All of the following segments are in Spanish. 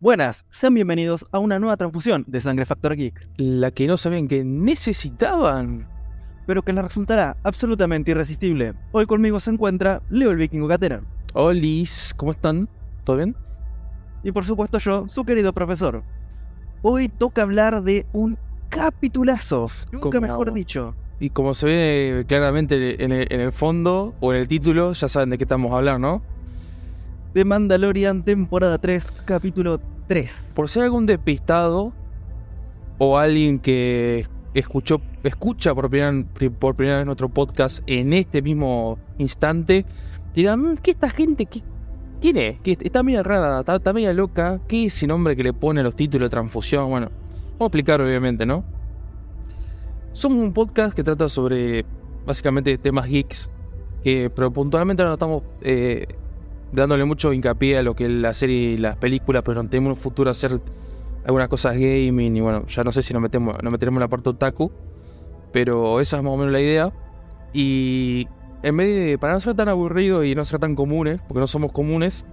Buenas, sean bienvenidos a una nueva transfusión de Sangre Factor Geek, La que no sabían que necesitaban. pero que les resultará absolutamente irresistible. Hoy conmigo se encuentra Leo el Vikingo Catena. Olis, ¿cómo están? ¿Todo bien? Y por supuesto yo, su querido profesor. Hoy toca hablar de un capitulazo, nunca mejor dicho. Y como se ve claramente en el, en el fondo o en el título, ya saben de qué estamos hablando, ¿no? De Mandalorian temporada 3, capítulo 3. Por ser algún despistado o alguien que escuchó, escucha por primera, por primera vez nuestro podcast en este mismo instante, dirán, "Mm, ¿qué esta gente? ¿Qué, ¿Quién es? ¿Qué- está media rara, está, está media loca. ¿Qué es ese nombre que le pone a los títulos de transfusión? Bueno, vamos a explicar obviamente, ¿no? Somos un podcast que trata sobre básicamente temas geeks, que, pero puntualmente no estamos eh, dándole mucho hincapié a lo que es la serie y las películas, pero tenemos en un futuro hacer algunas cosas gaming y bueno, ya no sé si nos metemos, nos meteremos en la parte otaku, pero esa es más o menos la idea. Y en vez de, para no ser tan aburrido y no ser tan comunes, porque no somos comunes,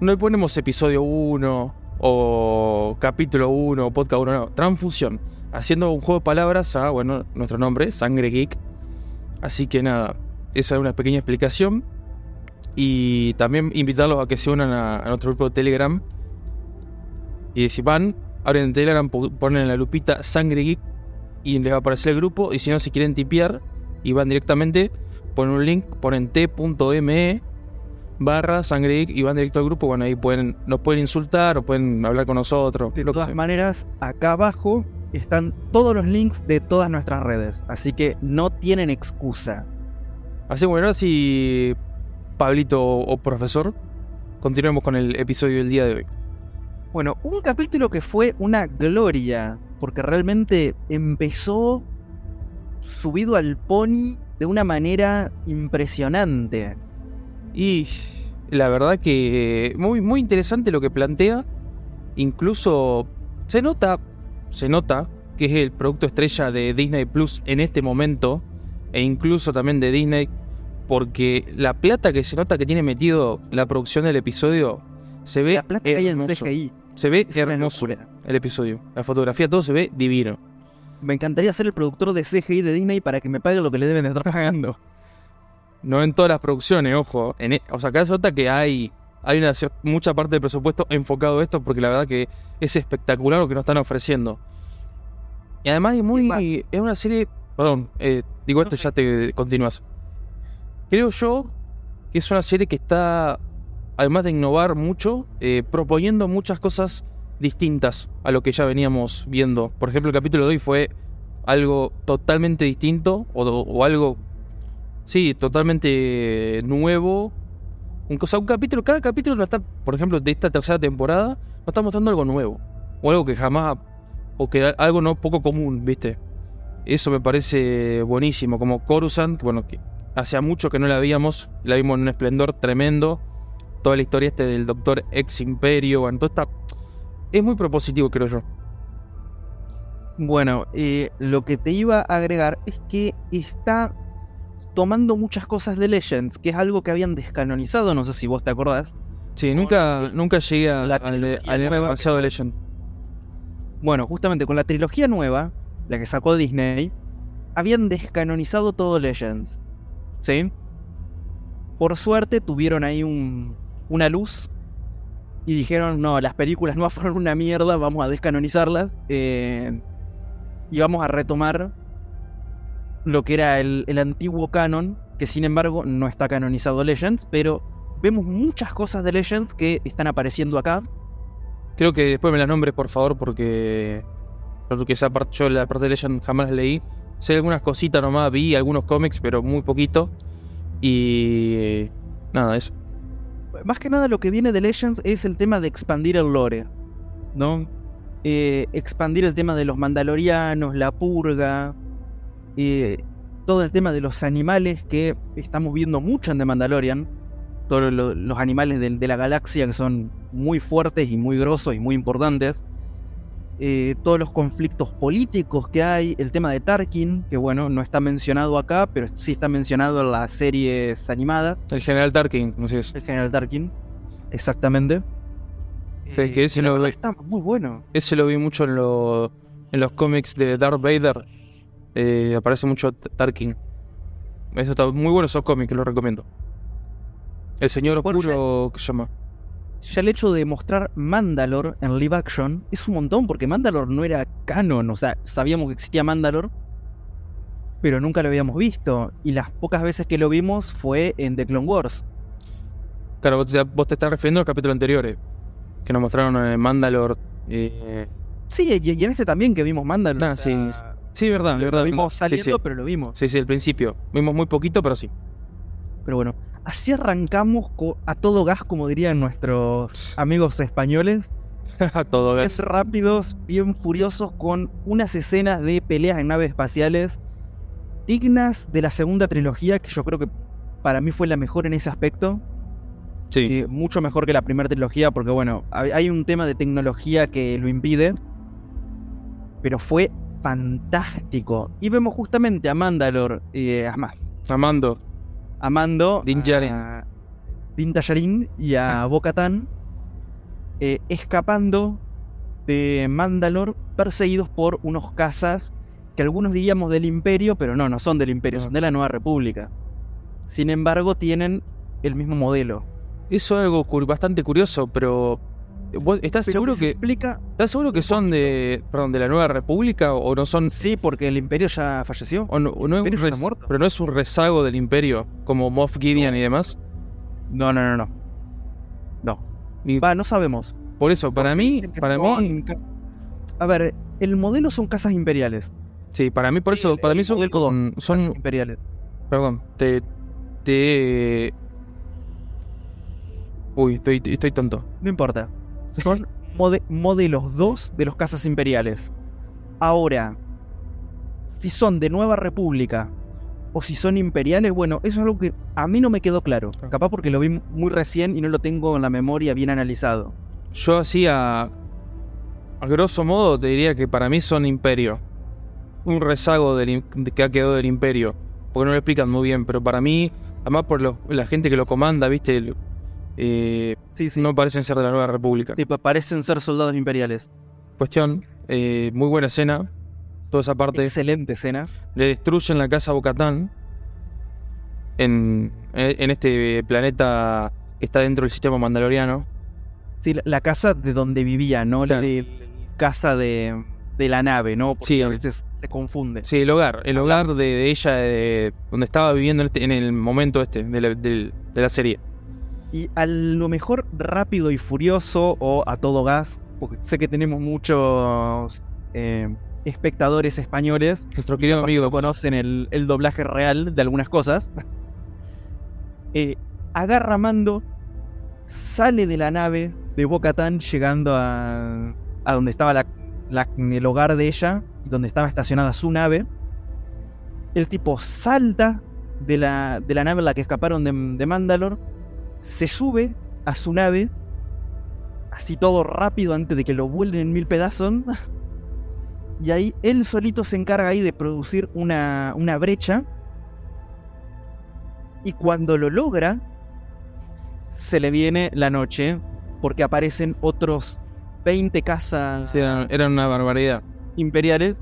no le ponemos episodio 1 o capítulo 1 o podcast 1, no, transfusión, haciendo un juego de palabras a, bueno, nuestro nombre, Sangre Geek. Así que nada, esa es una pequeña explicación. Y también invitarlos a que se unan a, nuestro grupo de Telegram. Y si van, abren Telegram, ponen en la lupita Sangre Geek y les va a aparecer el grupo. Y si no, si quieren tipear y van directamente, ponen un link, ponen t.me barra Sangre y van directo al grupo. Bueno, ahí pueden, nos pueden insultar o pueden hablar con nosotros. De todas maneras, acá abajo están todos los links de todas nuestras redes, así que no tienen excusa. Así que bueno, ahora sí, Pablito o profesor, continuemos con el episodio del día de hoy. Bueno, un capítulo que fue una gloria, porque realmente empezó subido al pony de una manera impresionante. Y la verdad que muy, muy interesante lo que plantea. Incluso se nota, se nota que es el producto estrella de Disney Plus en este momento. E incluso también de Disney. Porque la plata que se nota que tiene metido la producción del episodio se ve La plata que hay en. Se ve hermoso el episodio. La fotografía, todo se ve divino. Me encantaría ser el productor de CGI de Disney para que me pague lo que le deben de estar pagando. No en todas las producciones, ojo. En e- o sea, acá se nota que hay, hay una, mucha parte del presupuesto enfocado a esto porque la verdad que es espectacular lo que nos están ofreciendo. Y además es muy. Es una serie. Perdón, eh, digo esto y ya te continúas. Creo yo que es una serie que está, además de innovar mucho, eh, proponiendo muchas cosas distintas a lo que ya veníamos viendo. Por ejemplo, el capítulo de hoy fue algo totalmente distinto o, algo Sí, totalmente nuevo. Un, o un capítulo, cada capítulo está, por ejemplo, de esta tercera temporada, nos está mostrando algo nuevo. O algo que jamás, o que algo no poco común, ¿viste? Eso me parece buenísimo. Como Coruscant, que bueno, que hacía mucho que no la veíamos, la vimos en un esplendor tremendo. Toda la historia este del Doctor Ex Imperio, bueno, todo está... Es muy propositivo, creo yo. Bueno, eh, lo que te iba a agregar es que está tomando muchas cosas de Legends, que es algo que habían descanonizado, no sé si vos te acordás. Sí, nunca, nunca llegué a- La al al de Legend. Bueno, justamente con la trilogía nueva, la que sacó Disney, habían descanonizado todo Legends. ¿Sí? Por suerte tuvieron ahí un, una luz y dijeron, no, las películas nuevas fueron una mierda, vamos a descanonizarlas eh, y vamos a retomar lo que era el, el antiguo canon, que sin embargo no está canonizado Legends, pero vemos muchas cosas de Legends que están apareciendo acá. Creo que después me las nombres, por favor, porque. Porque esa parte, yo la parte de Legend jamás la leí. Sé algunas cositas nomás, vi algunos cómics, pero muy poquito. Y. Nada, eso. Más que nada lo que viene de Legends es el tema de expandir el lore, ¿no? Eh, expandir el tema de los mandalorianos, la purga, eh, todo el tema de los animales que estamos viendo mucho en The Mandalorian, todos lo- los animales de, de la galaxia que son muy fuertes y muy grosos y muy importantes. Eh, todos los conflictos políticos que hay, el tema de Tarkin, que bueno, no está mencionado acá, pero sí está mencionado en las series animadas. El general Tarkin, no sé. El general Tarkin, exactamente. ¿Sabes qué? Ese, la lo, está muy bueno. ese lo vi mucho en, lo- en los cómics de Darth Vader. Eh, aparece mucho Tarkin. Eso está muy bueno esos cómics, los recomiendo. El señor oscuro, ¿qué se llama? Ya el hecho de mostrar Mandalore en live action es un montón, porque Mandalore no era canon, o sea, sabíamos que existía Mandalore, pero nunca lo habíamos visto. Y las pocas veces que lo vimos fue en The Clone Wars. Claro, vos te, vos te estás refiriendo a los capítulos anteriores. Que nos mostraron en Mandalore. eh, Sí, y, y en este también que vimos Mandalore. Ah, o sea, sí, Sí, verdad, lo verdad. vimos Sí, saliendo, sí. pero lo vimos. Sí, sí, al principio. Vimos muy poquito, pero sí. Pero bueno, así arrancamos a todo gas, como dirían nuestros amigos españoles. Todo Bien gas. rápidos, bien furiosos, con unas escenas de peleas en naves espaciales dignas de la segunda trilogía, que yo creo que para mí fue la mejor en ese aspecto. Sí. Eh, mucho mejor que la primera trilogía, porque bueno, hay un tema de tecnología que lo impide. Pero fue fantástico. Y vemos justamente a Mandalore, eh, a Ma- Amando. Din a Din Djarin y a Bo-Katan eh, escapando de Mandalore perseguidos por unos cazas que algunos diríamos del Imperio, pero no, no son del Imperio, No. son de la Nueva República. Sin embargo, tienen el mismo modelo. Eso es algo bastante curioso, pero. ¿Vos ¿Estás Pero seguro se que, explica? ¿estás seguro que son de, perdón, de la Nueva República o no son Sí, porque el Imperio ya falleció. o no, o es res- muerto. pero no es un rezago del Imperio como Moff Gideon y demás? No, no, no, no. No. Y Va, no sabemos. por eso, para mí, que para son mí, A ver, el modelo son casas imperiales. sí, para mí por Sí, eso, el- para mí son, son, son- Casas imperiales. perdón, te, te, uy, estoy, estoy tonto. No importa. Son mode- modelos 2 de los casas imperiales. Ahora, si son de Nueva República o si son imperiales, bueno, eso es algo que a mí no me quedó claro. Capaz porque lo vi muy recién y no lo tengo en la memoria bien analizado. Yo así a, grosso modo te diría que para mí son imperio. Un rezago del, que ha quedado del imperio. Porque no lo explican muy bien, pero para mí, además por lo- la gente que lo comanda, viste, El- eh, Sí, sí. no parecen ser de la Nueva República. Sí, parecen ser soldados imperiales. Cuestión, eh, muy buena escena. Toda esa parte. Excelente escena. Le destruyen la casa a Bocatán en, en este planeta que está dentro del sistema mandaloriano. Sí, la, la casa de donde vivía, ¿no? La Claro. de- la casa de, de la nave, ¿no? Porque Sí, a veces se confunde. Sí, el hogar, el hogar de, de ella, de donde estaba viviendo en, este- en el momento este de la, del- de la serie. Y a lo mejor rápido y furioso o a todo gas, porque sé que tenemos muchos eh, espectadores españoles Nuestro querido amigo no conocen el, el doblaje real de algunas cosas. Eh, agarra mando, sale de la nave de Bocatán llegando a, a donde estaba la- la- el hogar de ella, y donde estaba estacionada su nave. El tipo salta de la, de la nave en la que escaparon de, de Mandalore, se sube a su nave, así todo rápido antes de que lo vuelven en mil pedazos. Y ahí él solito se encarga ahí de producir una, una brecha. Y cuando lo logra, se le viene la noche, porque aparecen otros 20 casas Sí, era una barbaridad. imperiales.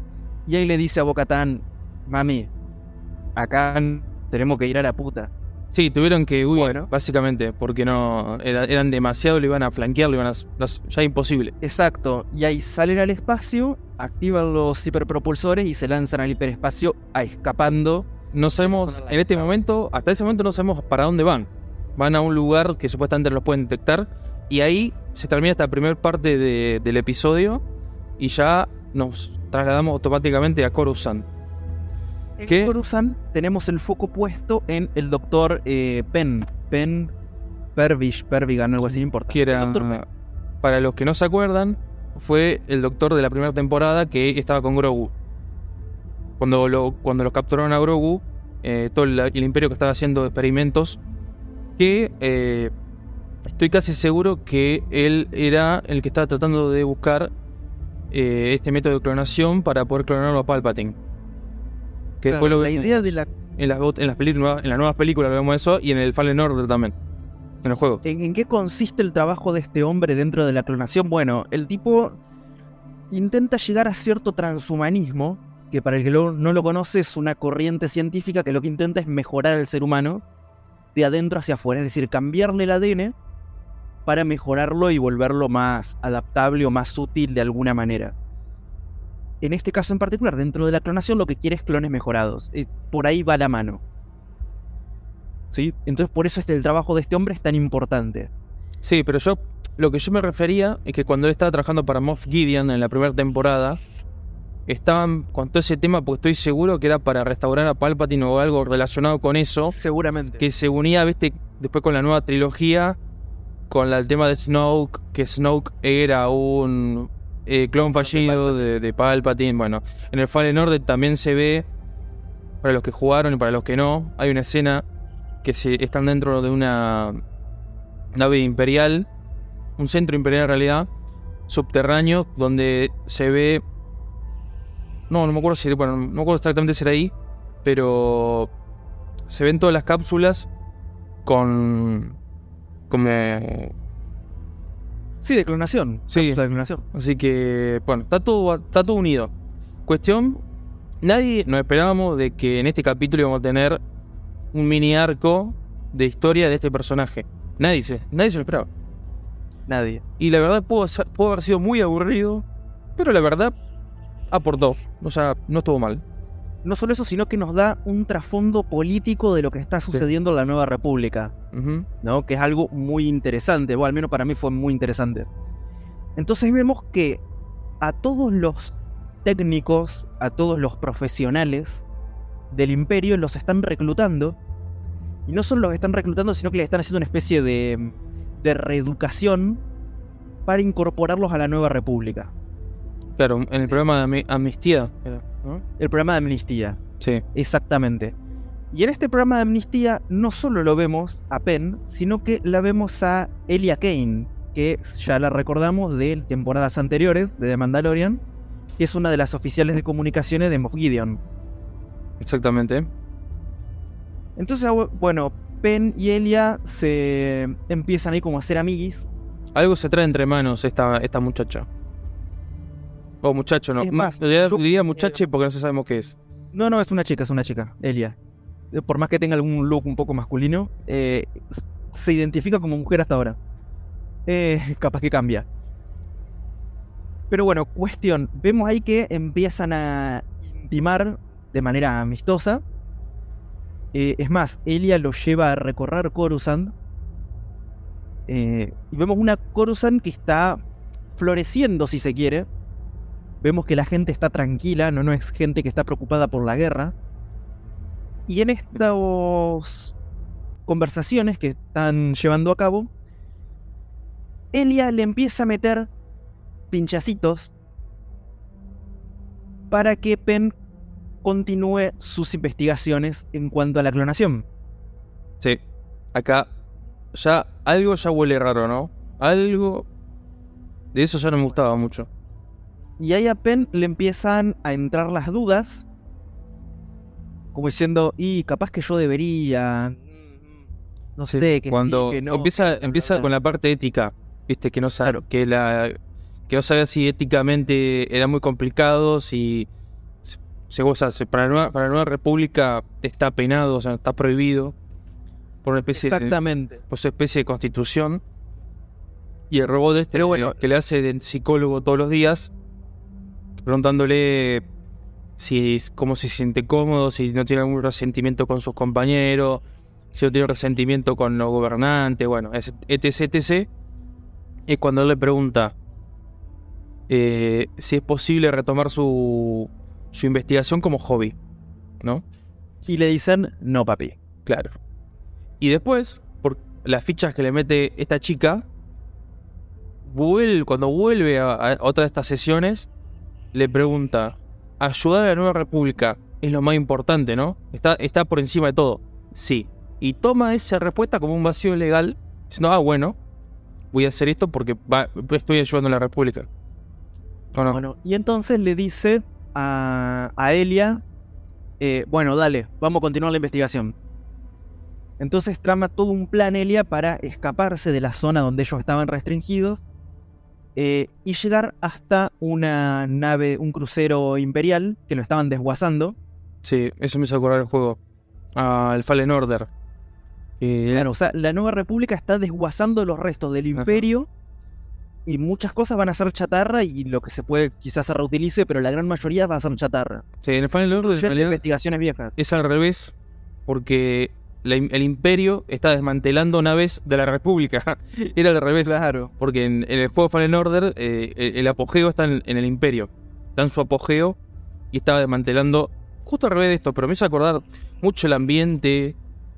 Y ahí le dice a Bocatán, mami, acá tenemos que ir a la puta. Sí, tuvieron que huir, Bueno. básicamente, porque no era- eran demasiado, lo iban a flanquear, lo iban a. ya imposible. Exacto. Y ahí salen al espacio, activan los hiperpropulsores y se lanzan al hiperespacio a escapando. No sabemos, en este momento, hasta ese momento no sabemos para dónde van. Van a un lugar que supuestamente los pueden detectar. Y ahí se termina esta primera parte de- del episodio. Y ya nos trasladamos automáticamente a Coruscant. En ¿Qué? Coruscant tenemos el foco puesto en el doctor eh, Penn. Penn Pervish, Pervigan, algo así, no importa. Que era, para los que no se acuerdan, fue el doctor de la primera temporada que estaba con Grogu. Cuando, lo, cuando los capturaron a Grogu, eh, todo el, el imperio que estaba haciendo experimentos, que eh, estoy casi seguro que él era el que estaba tratando de buscar eh, este método de clonación para poder clonarlo a Palpatine. Que Claro, después lo la idea de la en las, en las, nuevas- en las nuevas películas vemos eso y en el Fallen Order también. En el juego. ¿En, en qué consiste el trabajo de este hombre dentro de la clonación? Bueno, el tipo intenta llegar a cierto transhumanismo, que para el que lo- no lo conoce es una corriente científica que lo que intenta es mejorar al ser humano de adentro hacia afuera, es decir, cambiarle el ADN para mejorarlo y volverlo más adaptable o más útil de alguna manera. En este caso en particular, dentro de la clonación lo que quiere es clones mejorados. Eh, por ahí va la mano. ¿Sí? Entonces por eso este, el trabajo de este hombre es tan importante. Sí, pero yo lo que yo me refería es que cuando él estaba trabajando para Moff Gideon en la primera temporada, estaban con todo ese tema, porque estoy seguro que era para restaurar a Palpatine o algo relacionado con eso, Seguramente. que se unía, viste, después con la nueva trilogía, con la- el tema de Snoke, que Snoke era un eh, clon fallido de, de Palpatine. Bueno, en el Fallen Order también se ve, para los que jugaron y para los que no, hay una escena que se, están dentro de una nave imperial, un centro imperial en realidad, subterráneo, donde se ve... No, no me acuerdo si, bueno, no me acuerdo exactamente si era ahí, pero se ven todas las cápsulas con como Sí, de clonación. Sí. De clonación. así que bueno está todo está todo unido cuestión nadie nos esperábamos de que en este capítulo íbamos a tener un mini arco de historia de este personaje nadie se nadie se lo esperaba Nadie. y la verdad pudo, pudo haber sido muy aburrido pero la verdad aportó o sea no estuvo mal No solo eso, sino que nos da un trasfondo político de lo que está sucediendo en la nueva república. ¿no? Que es algo muy interesante, o al menos para mí fue muy interesante. Entonces vemos que a todos los técnicos, a todos los profesionales del imperio los están reclutando. Y no solo los están reclutando, sino que les están haciendo una especie de, de reeducación para incorporarlos a la nueva república. claro en el programa de amnistía era, ¿no? El programa de amnistía. sí Exactamente. Y en este programa de amnistía no solo lo vemos a Penn, sino que la vemos a Elia Kane, que ya la recordamos de temporadas anteriores de The Mandalorian, que es una de las oficiales de comunicaciones de Moff Gideon. exactamente Entonces, ah, bueno, Penn y Elia se empiezan ahí como a ser amiguis. Algo se trae entre manos esta, esta muchacha. O muchacho, no. Es más, diría, yo- diría muchache porque no sabemos qué es. No, no, es una chica, es una chica, Elia. Eh, Por más que tenga algún look un poco masculino, eh, se identifica como mujer hasta ahora. Eh, capaz que cambia. Pero bueno, cuestión. Vemos ahí que empiezan a intimar de manera amistosa. Eh, es más, Elia lo lleva a recorrer Coruscant. Eh, y vemos una Coruscant que está floreciendo, si se quiere. Vemos que la gente está tranquila, no, no es gente que está preocupada por la guerra. Y en estas conversaciones que están llevando a cabo, Elia le empieza a meter pinchacitos para que Penn continúe sus investigaciones en cuanto a la clonación. Sí. Acá ya algo ya huele raro, ¿no? Algo de eso ya no me gustaba mucho. Y ahí a Penn le empiezan a entrar las dudas. Como diciendo, y capaz que yo debería. No Sí, sé, que Cuando sí, que no. empieza, que empieza con la parte ética, viste, que no sabe, que la que no sabía si éticamente era muy complicado, si se goza, para la nueva, para la nueva república está penado, o sea, está prohibido por una especie de, Exactamente. por su especie de constitución. Y el robot este bueno. que le hace de psicólogo todos los días, preguntándole si cómo se siente cómodo, si no tiene algún resentimiento con sus compañeros, si no tiene resentimiento con los gobernantes, bueno, etc, etc. Es cuando él le pregunta eh, si es posible retomar su, su investigación como hobby, ¿no? Y le dicen, no, papi. Claro. Y después, por las fichas que le mete esta chica, vuelve, cuando vuelve a, a otra de estas sesiones, le pregunta, ayudar a la nueva república es lo más importante, ¿no? Está, está por encima de todo. Sí. Y toma esa respuesta como un vacío legal, diciendo, ah, bueno, voy a hacer esto porque estoy ayudando a la república. ¿O no? Bueno, y entonces le dice a, a Elia, eh, bueno, dale, vamos a continuar la investigación. Entonces trama todo un plan Elia para escaparse de la zona donde ellos estaban restringidos eh, y llegar hasta una nave, un crucero imperial que lo estaban desguazando. Sí, eso me hizo acordar el juego. Ah, el Fallen Order. Eh, Claro, o sea, la nueva república está desguazando los restos del Ajá. imperio y muchas cosas van a ser chatarra y lo que se puede quizás se reutilice, pero la gran mayoría va a ser chatarra. sí, en el Fallen Order en investigaciones viejas. es al revés. Porque la- el imperio está desmantelando naves de la república. Era al revés. Claro. Porque en, en el juego Fallen Order eh, el, el apogeo está en, en el imperio. Está en su apogeo y estaba desmantelando justo al revés de esto. Pero me hizo acordar mucho el ambiente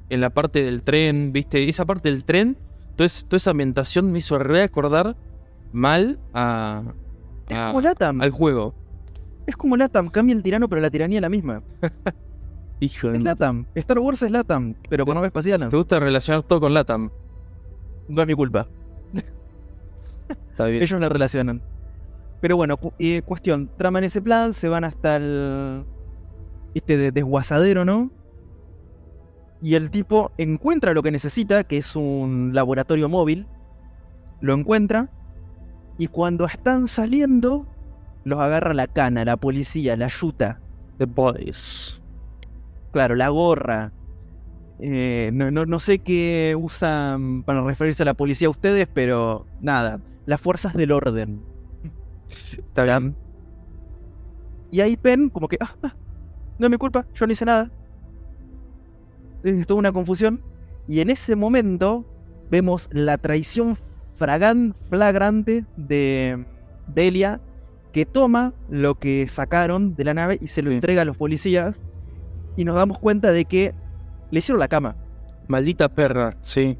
en la parte del tren, ¿viste? Esa parte del tren, toda, es- toda esa ambientación me hizo recordar mal a, Es a- como Latam. al juego. Es como Latam. Cambia el tirano, pero la tiranía es la misma. Hijo Es. Latam. Star Wars es Latam, pero con nave espacial. ¿Te gusta relacionar todo con Latam? No es mi culpa. Está bien. Ellos la relacionan. Pero bueno, cu- eh, cuestión. Traman ese plan, se van hasta el. Este de- desguazadero, ¿no? Y el tipo encuentra lo que necesita, que es un laboratorio móvil. Lo encuentra. Y cuando están saliendo, los agarra la cana, la policía, la yuta. The Boys. Claro, la gorra. Eh, no, no, no sé qué usan para referirse a la policía ustedes, pero nada. Las fuerzas del orden. Está bien. Y ahí Penn, como que, ah, ah, no es mi culpa, yo no hice nada. Es toda una confusión. Y en ese momento vemos la traición flagrante de Delia, que toma lo que sacaron de la nave y se lo entrega a los policías. Y nos damos cuenta de que le hicieron la cama. Maldita perra, sí.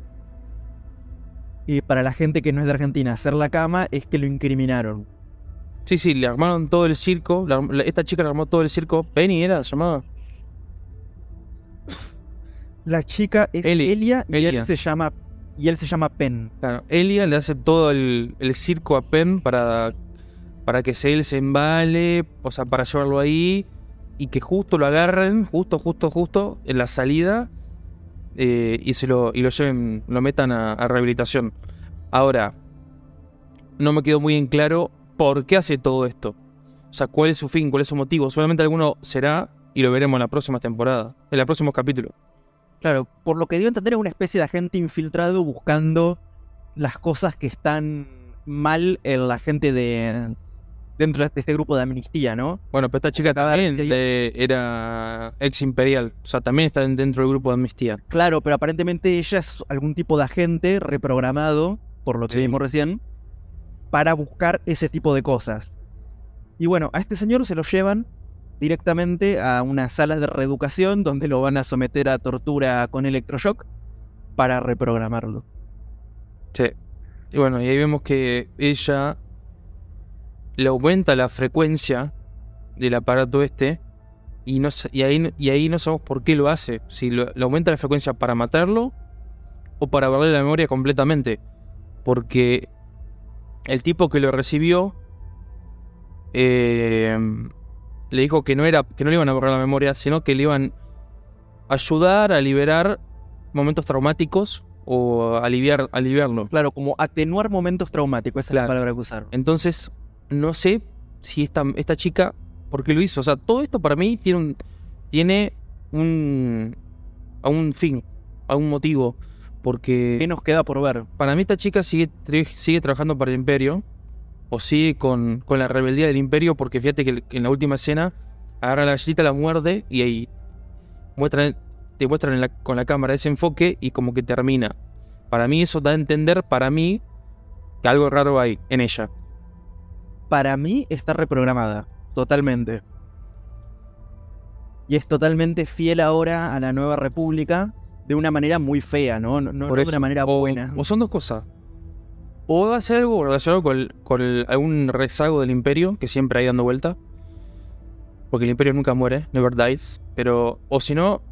Y para la gente que no es de Argentina, hacer la cama es que lo incriminaron. Sí, sí, le armaron todo el circo. la- la- esta chica le armó todo el circo. Penny era llamada. La chica es Eli- Elia y Elia. él se llama y él se llama Penn. Claro, Elia le hace todo el, el circo a Penn para, para que se él se embale, o sea, para llevarlo ahí y que justo lo agarren, justo, justo, justo en la salida eh, y se lo, y lo lleven, lo metan a, rehabilitación. Ahora, no me quedó muy en claro por qué hace todo esto. O sea, cuál es su fin, cuál es su motivo. Solamente alguno será y lo veremos en la próxima temporada, en los próximos capítulos. Claro, por lo que dio a entender es una especie de agente infiltrado buscando las cosas que están mal en la gente de dentro de este grupo de amnistía, ¿no? Bueno, pero esta chica también era ex imperial. O sea, también está dentro del grupo de amnistía. Claro, pero aparentemente ella es algún tipo de agente reprogramado, por lo que Sí. vimos recién, para buscar ese tipo de cosas. Y bueno, a este señor se lo llevan directamente a unas salas de reeducación donde lo van a someter a tortura con electroshock para reprogramarlo. Sí. Y bueno, y ahí vemos que ella le aumenta la frecuencia del aparato este. Y, no, y, ahí, y ahí no sabemos por qué lo hace. Si lo- le aumenta la frecuencia para matarlo o para borrarle la memoria completamente. Porque el tipo que lo recibió eh, le dijo que no, era, que no le iban a borrar la memoria, sino que le iban a ayudar a liberar momentos traumáticos o aliviar, aliviarlo. Claro, como atenuar momentos traumáticos, esa es la palabra que usaron. Entonces, no sé si esta, esta chica, ¿por qué lo hizo? O sea, todo esto para mí tiene un, tiene un, a un fin, a un motivo. ¿Qué Porque nos queda por ver? para mí esta chica sigue, sigue trabajando para el imperio. O sigue con, con la rebeldía del imperio. Porque fíjate que en la última escena agarra la galletita, la muerde y ahí muestran, te muestran en la- con la cámara ese enfoque y como que termina. Para mí eso da a entender, para mí, que algo raro hay en ella. Para mí está reprogramada, totalmente. Y es totalmente fiel ahora a la nueva república de una manera muy fea, ¿no? No, no- Por de eso. una manera o, buena. o son dos cosas. O va a ser algo relacionado con, con el- algún rezago del imperio que siempre hay dando vuelta. Porque el imperio nunca muere, never dies. Pero, o si no,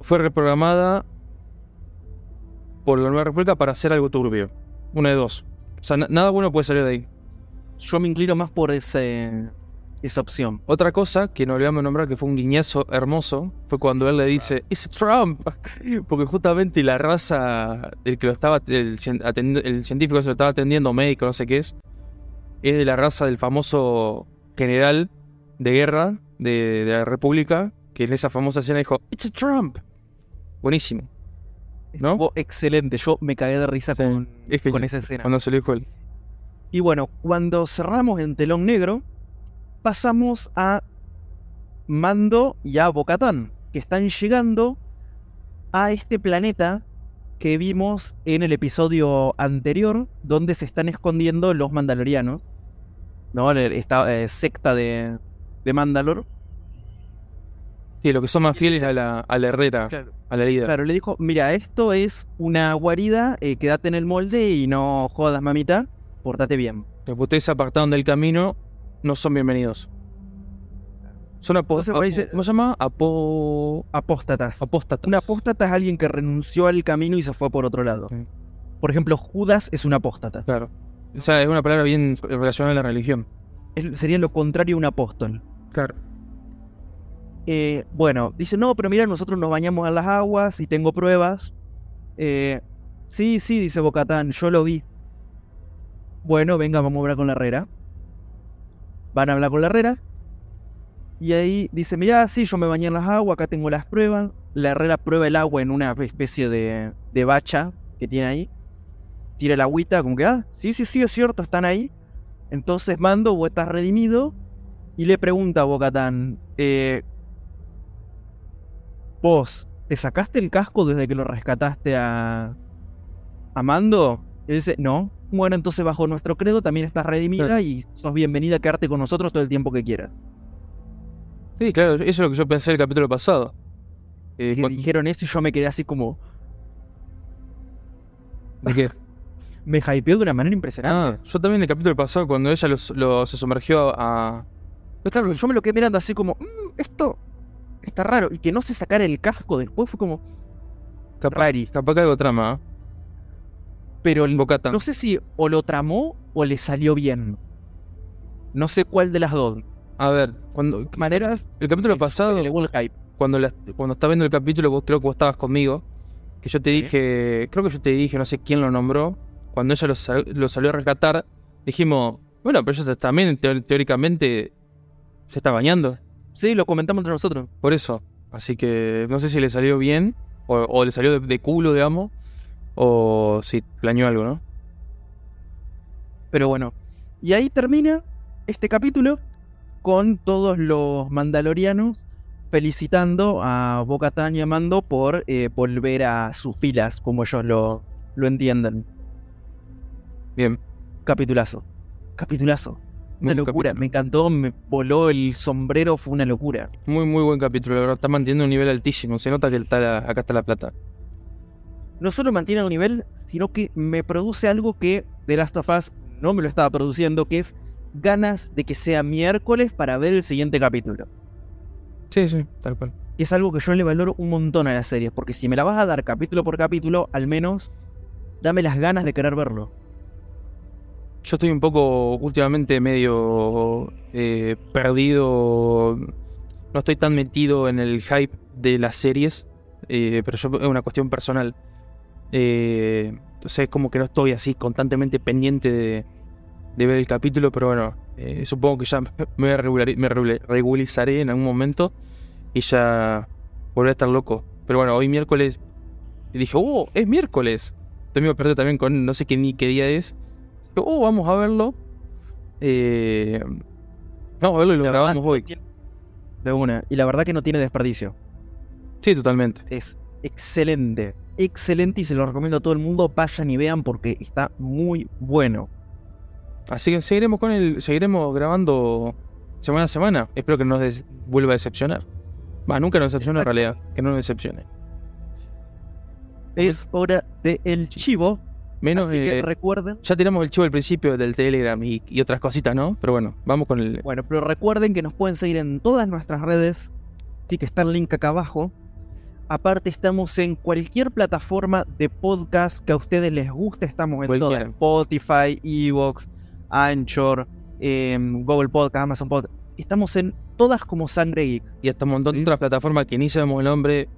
fue reprogramada por la nueva república para hacer algo turbio. Una de dos. O sea, na- nada bueno puede salir de ahí. Yo me inclino más por ese, esa opción. Otra cosa que no olvidamos nombrar que fue un guiñazo hermoso fue cuando él le dice, es Trump, porque justamente la raza del que lo estaba, el, el científico que se lo estaba atendiendo, médico, no sé qué es, es de la raza del famoso general de guerra de, de la República, que en esa famosa escena dijo, it's a Trump. Buenísimo. ¿No? Estuvo excelente, yo me cagué de risa Sí, con, es con esa escena. Cuando se lo dijo él. Y bueno, cuando cerramos en telón negro, pasamos a Mando y a Bocatán, que están llegando a este planeta que vimos en el episodio anterior, donde se están escondiendo los mandalorianos, ¿no? Esta eh, secta de, de Mandalor. Sí, lo que son más fieles a la, a la herrera, a la líder. Claro, le dijo, mira, esto es una guarida, eh, quédate en el molde y no jodas, mamita, portate bien. Los que ustedes se apartaron del camino no son bienvenidos. Son se- ¿Cómo se llama? Apo... Apóstatas. Apóstatas. Un apóstata es alguien que renunció al camino y se fue por otro lado. Por ejemplo, Judas es un apóstata. Claro. O sea, es una palabra bien relacionada a la religión. Es- sería lo contrario a un apóstol. Claro. Eh, bueno, dice, no, pero mira, nosotros nos bañamos en las aguas y tengo pruebas. Eh, sí, sí, dice Bocatán, yo lo vi. Bueno, venga, vamos a hablar con la herrera. Van a hablar con la herrera. Y ahí dice, mira, sí, yo me bañé en las aguas, acá tengo las pruebas. La herrera prueba el agua en una especie de, de bacha que tiene ahí. Tira el agüita, como que, ah, sí, sí, sí, es cierto, están ahí. Entonces Mando, vos estás redimido. Y le pregunta a Bocatán, eh, vos, ¿te sacaste el casco desde que lo rescataste a, a Mando? Y dice, no. Bueno, entonces bajo nuestro credo también estás redimida y sos bienvenida a quedarte con nosotros todo el tiempo que quieras. Sí, claro, eso es lo que yo pensé el capítulo pasado. Eh, dijeron eso y yo me quedé así como, ¿De qué? me hypeó de una manera Ah, impresionante. yo también el capítulo pasado, cuando ella los- lo- se sumergió a. Claro, yo me lo quedé mirando así como, "Mm, esto está raro. Y que no se sacara el casco después fue como, Capaz, capaz que algo trama, ¿eh? Pero el- no sé si o lo tramó o le salió bien. No sé cuál de las dos A ver, cuando. maneras. El capítulo es- pasado. el hype. cuando, la- cuando estaba viendo el capítulo, vos creo que vos estabas conmigo, que yo te Sí. dije, creo que yo te dije, no sé quién lo nombró, cuando ella lo, sal- lo salió a rescatar, dijimos, bueno, pero ella también teóricamente se está bañando, Sí, lo comentamos entre nosotros. por eso. Así que no sé si le salió bien, o, o le salió de, de culo, digamos, o si planeó algo, ¿no? Pero bueno. Y ahí termina este capítulo con todos los mandalorianos felicitando a Bo-Katan y a Mando por eh, volver a sus filas, como ellos lo, lo entienden. Bien. Capitulazo. Capitulazo. Una locura. capítulo. Me encantó, me voló el sombrero, fue una locura. Muy, muy buen capítulo, la verdad, está manteniendo un nivel altísimo, se nota que está la- acá está la plata. No solo mantiene un nivel, sino que me produce algo que The Last of Us no me lo estaba produciendo, que es ganas de que sea miércoles para ver el siguiente capítulo. Sí, sí, tal cual. Que es algo que yo le valoro un montón a la serie, porque si me la vas a dar capítulo por capítulo, al menos dame las ganas de querer verlo. Yo estoy un poco últimamente medio eh, perdido. No estoy tan metido en el hype de las series, eh, pero yo, es una cuestión personal. Eh, entonces es como que no estoy así constantemente pendiente de, de ver el capítulo, pero bueno, eh, supongo que ya me, regularizaré en algún momento y ya volveré a estar loco. Pero bueno, hoy miércoles dije, oh, es miércoles. Estoy medio perdido también con no sé qué ni qué día es. Oh, vamos a verlo. Eh, vamos a verlo y lo La grabamos hoy. De una. Y la verdad que no tiene desperdicio. Sí, totalmente. Es excelente. Excelente y se lo recomiendo a todo el mundo. Vayan y vean porque está muy bueno. Así que seguiremos con el, seguiremos grabando semana a semana. Espero que no nos vuelva a decepcionar. Va, nunca nos decepciona en realidad. Que no nos decepcione. Es hora de el chivo. Menos así que eh, recuerden. ya tiramos el chivo al principio del Telegram y, y otras cositas, ¿no? Pero bueno, vamos con el. Bueno, pero recuerden que nos pueden seguir en todas nuestras redes. Sí que está el link acá abajo. Aparte estamos en cualquier plataforma de podcast que a ustedes les guste. Estamos en todas. Spotify, Evox, Anchor, em, Google Podcast, Amazon Podcast. Estamos en todas como Sangre Geek. Y hasta un montón de otras plataformas que ni sabemos el nombre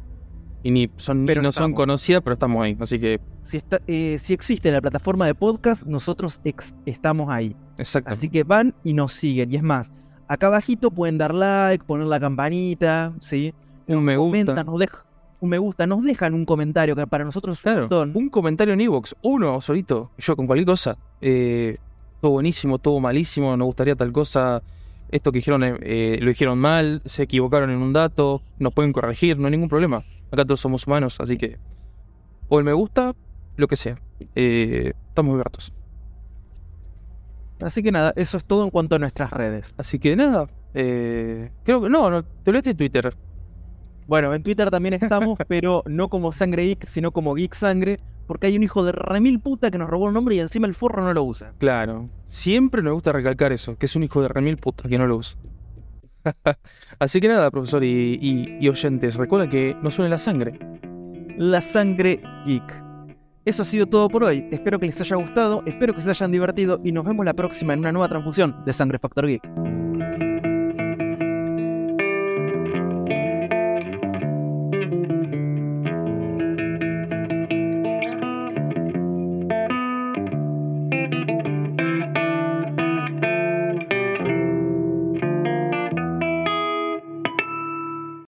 y ni son Pero no son conocidas, pero estamos ahí. Así que, Si, está, eh, si existe la plataforma de podcast, nosotros ex- estamos ahí. exacto. Así que van y nos siguen. Y es más, acá abajito pueden dar like, poner la campanita, ¿sí? un me gusta. Comentan, nos dejan un me gusta, nos dejan un comentario que para nosotros es un montón. un comentario en Evox, uno solito, yo con cualquier cosa. Eh, todo buenísimo, todo malísimo, nos gustaría tal cosa. Esto que dijeron eh, lo dijeron mal, se equivocaron en un dato, nos pueden corregir, no hay ningún problema. Acá todos somos humanos, así que. O el me gusta, lo que sea. Eh, estamos abiertos. Así que nada, eso es todo en cuanto a nuestras redes. Así que nada. eh, creo que. No, no, te olvidaste de Twitter. Bueno, en Twitter también estamos, pero no como Sangre Geek, sino como Geek Sangre, porque hay un hijo de remil puta que nos robó el nombre y encima el forro no lo usa. Claro. Siempre nos gusta recalcar eso, que es un hijo de remil puta que no lo usa. Así que nada, profesor y, y- y oyentes, recuerden que nos suene la sangre. La Sangre Geek. Eso ha sido todo por hoy. Espero que les haya gustado, espero que se hayan divertido y nos vemos la próxima en una nueva transfusión de Sangre Factor Geek.